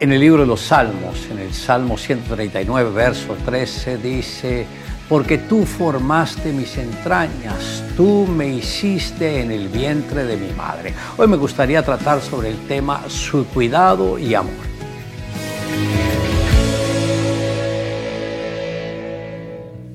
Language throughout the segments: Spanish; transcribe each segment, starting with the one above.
En el libro de los Salmos, en el Salmo 139, verso 13, dice, porque tú formaste mis entrañas, tú me hiciste en el vientre de mi madre. Hoy me gustaría tratar sobre el tema su cuidado y amor.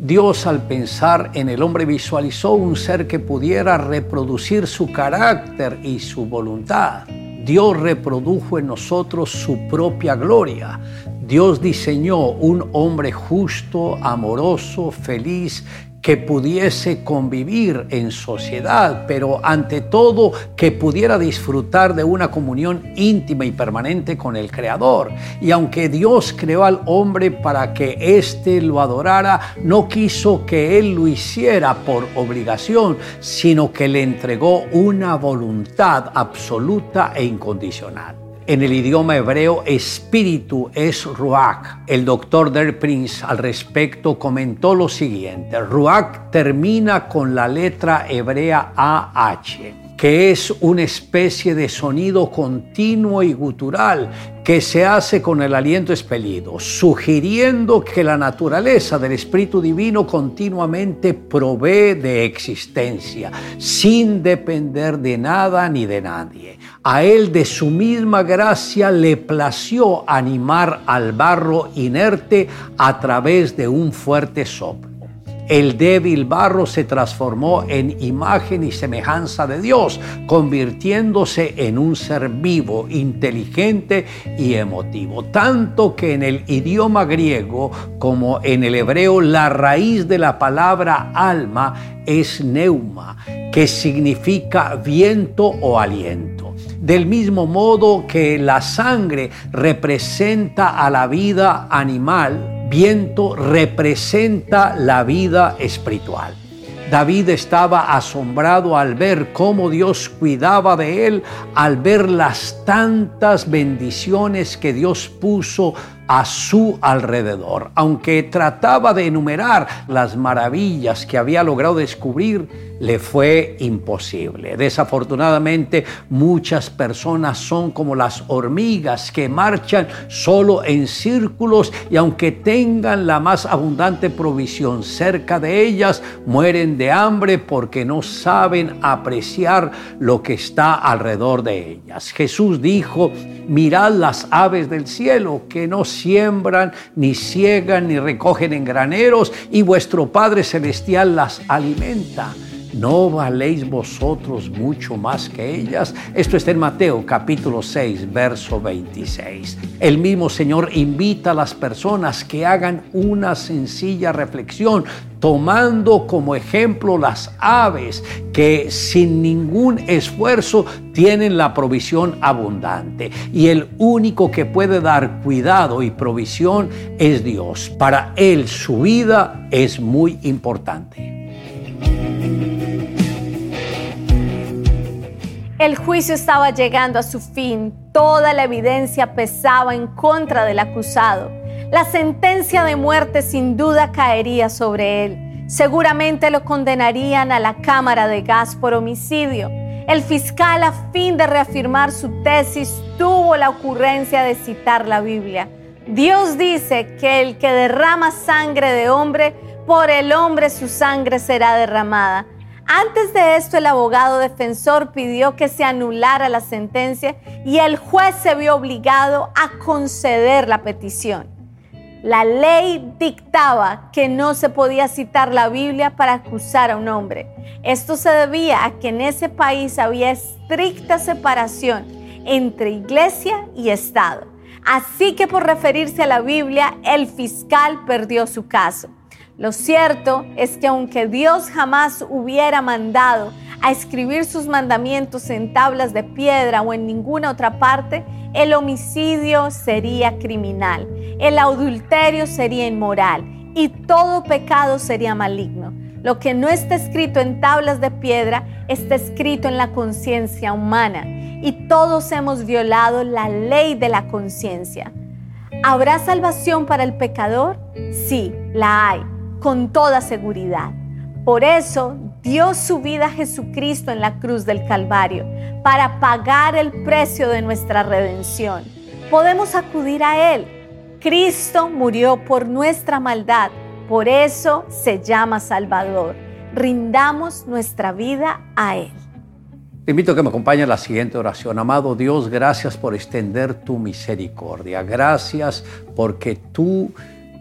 Dios al pensar en el hombre visualizó un ser que pudiera reproducir su carácter y su voluntad. Dios reprodujo en nosotros su propia gloria. Dios diseñó un hombre justo, amoroso, feliz, que pudiese convivir en sociedad, pero ante todo que pudiera disfrutar de una comunión íntima y permanente con el Creador. Y aunque Dios creó al hombre para que éste lo adorara, no quiso que él lo hiciera por obligación, sino que le entregó una voluntad absoluta e incondicional. En el idioma hebreo, espíritu es ruach. El doctor Der Prince al respecto comentó lo siguiente: Ruach termina con la letra hebrea AH que es una especie de sonido continuo y gutural que se hace con el aliento expelido, sugiriendo que la naturaleza del Espíritu Divino continuamente provee de existencia, sin depender de nada ni de nadie. A Él de su misma gracia le plació animar al barro inerte a través de un fuerte soplo el débil barro se transformó en imagen y semejanza de Dios, convirtiéndose en un ser vivo, inteligente y emotivo. Tanto que en el idioma griego como en el hebreo la raíz de la palabra alma es neuma, que significa viento o aliento. Del mismo modo que la sangre representa a la vida animal, viento representa la vida espiritual. David estaba asombrado al ver cómo Dios cuidaba de él, al ver las tantas bendiciones que Dios puso a su alrededor. Aunque trataba de enumerar las maravillas que había logrado descubrir, le fue imposible. Desafortunadamente, muchas personas son como las hormigas que marchan solo en círculos y aunque tengan la más abundante provisión cerca de ellas, mueren de hambre porque no saben apreciar lo que está alrededor de ellas. Jesús dijo, mirad las aves del cielo que no siembran, ni ciegan, ni recogen en graneros, y vuestro Padre Celestial las alimenta. ¿No valéis vosotros mucho más que ellas? Esto está en Mateo capítulo 6, verso 26. El mismo Señor invita a las personas que hagan una sencilla reflexión, tomando como ejemplo las aves que sin ningún esfuerzo tienen la provisión abundante. Y el único que puede dar cuidado y provisión es Dios. Para Él su vida es muy importante. El juicio estaba llegando a su fin, toda la evidencia pesaba en contra del acusado. La sentencia de muerte sin duda caería sobre él. Seguramente lo condenarían a la cámara de gas por homicidio. El fiscal, a fin de reafirmar su tesis, tuvo la ocurrencia de citar la Biblia. Dios dice que el que derrama sangre de hombre, por el hombre su sangre será derramada. Antes de esto, el abogado defensor pidió que se anulara la sentencia y el juez se vio obligado a conceder la petición. La ley dictaba que no se podía citar la Biblia para acusar a un hombre. Esto se debía a que en ese país había estricta separación entre iglesia y Estado. Así que por referirse a la Biblia, el fiscal perdió su caso. Lo cierto es que aunque Dios jamás hubiera mandado a escribir sus mandamientos en tablas de piedra o en ninguna otra parte, el homicidio sería criminal, el adulterio sería inmoral y todo pecado sería maligno. Lo que no está escrito en tablas de piedra está escrito en la conciencia humana y todos hemos violado la ley de la conciencia. ¿Habrá salvación para el pecador? Sí, la hay con toda seguridad. Por eso dio su vida a Jesucristo en la cruz del Calvario, para pagar el precio de nuestra redención. podemos acudir a Él. Cristo murió por nuestra maldad, por eso se llama Salvador. Rindamos nuestra vida a Él. Te invito a que me acompañe a la siguiente oración. Amado Dios, gracias por extender tu misericordia. Gracias porque tú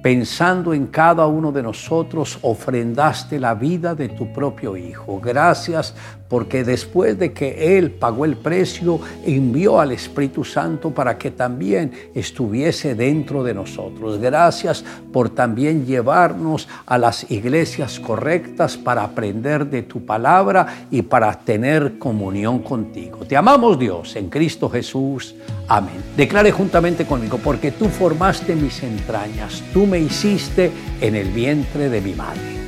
pensando en cada uno de nosotros, ofrendaste la vida de tu propio Hijo. Gracias porque después de que Él pagó el precio, envió al Espíritu Santo para que también estuviese dentro de nosotros. Gracias por también llevarnos a las iglesias correctas para aprender de tu palabra y para tener comunión contigo. Te amamos Dios en Cristo Jesús. Amén. Declare juntamente conmigo, porque tú formaste mis entrañas, tú me hiciste en el vientre de mi madre.